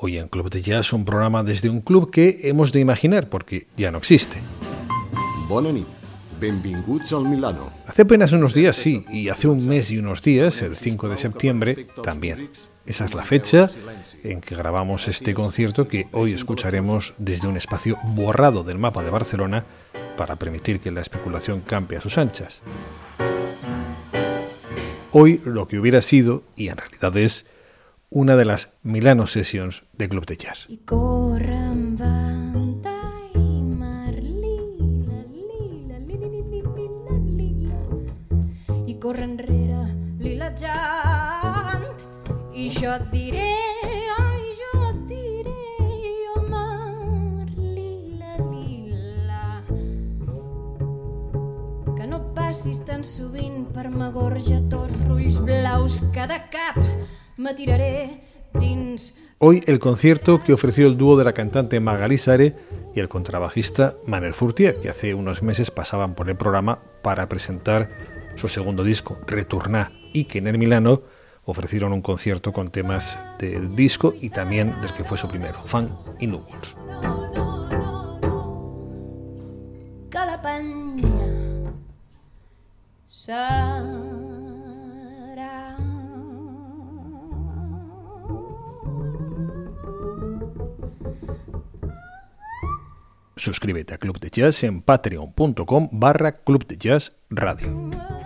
Hoy en Club de Jazz un programa desde un club que hemos de imaginar porque ya no existe. Benvinguts al Milano. Hace apenas unos días sí, y hace un mes y unos días, el 5 de septiembre, también. Esa es la fecha en que grabamos este concierto que hoy escucharemos desde un espacio borrado del mapa de Barcelona para permitir que la especulación campe a sus anchas. Hoy lo que hubiera sido, y en realidad es, una de las Milano Sessions de Club de Jazz. Lila. I corre enrere lila jant i jo et diré, ai, jo et diré, oh, mar lila, lila. Que no passis tan sovint per Magorja, tots rulls blaus, cada cap Hoy el concierto que ofreció el dúo de la cantante Magali Sare y el contrabajista Manel Furtier, que hace unos meses pasaban por el programa para presentar su segundo disco, Returná, y que en el Milano ofrecieron un concierto con temas del disco y también del que fue su primero, Fan y Núvols. Suscríbete a Club de Jazz en patreon.com barra Club de Jazz Radio.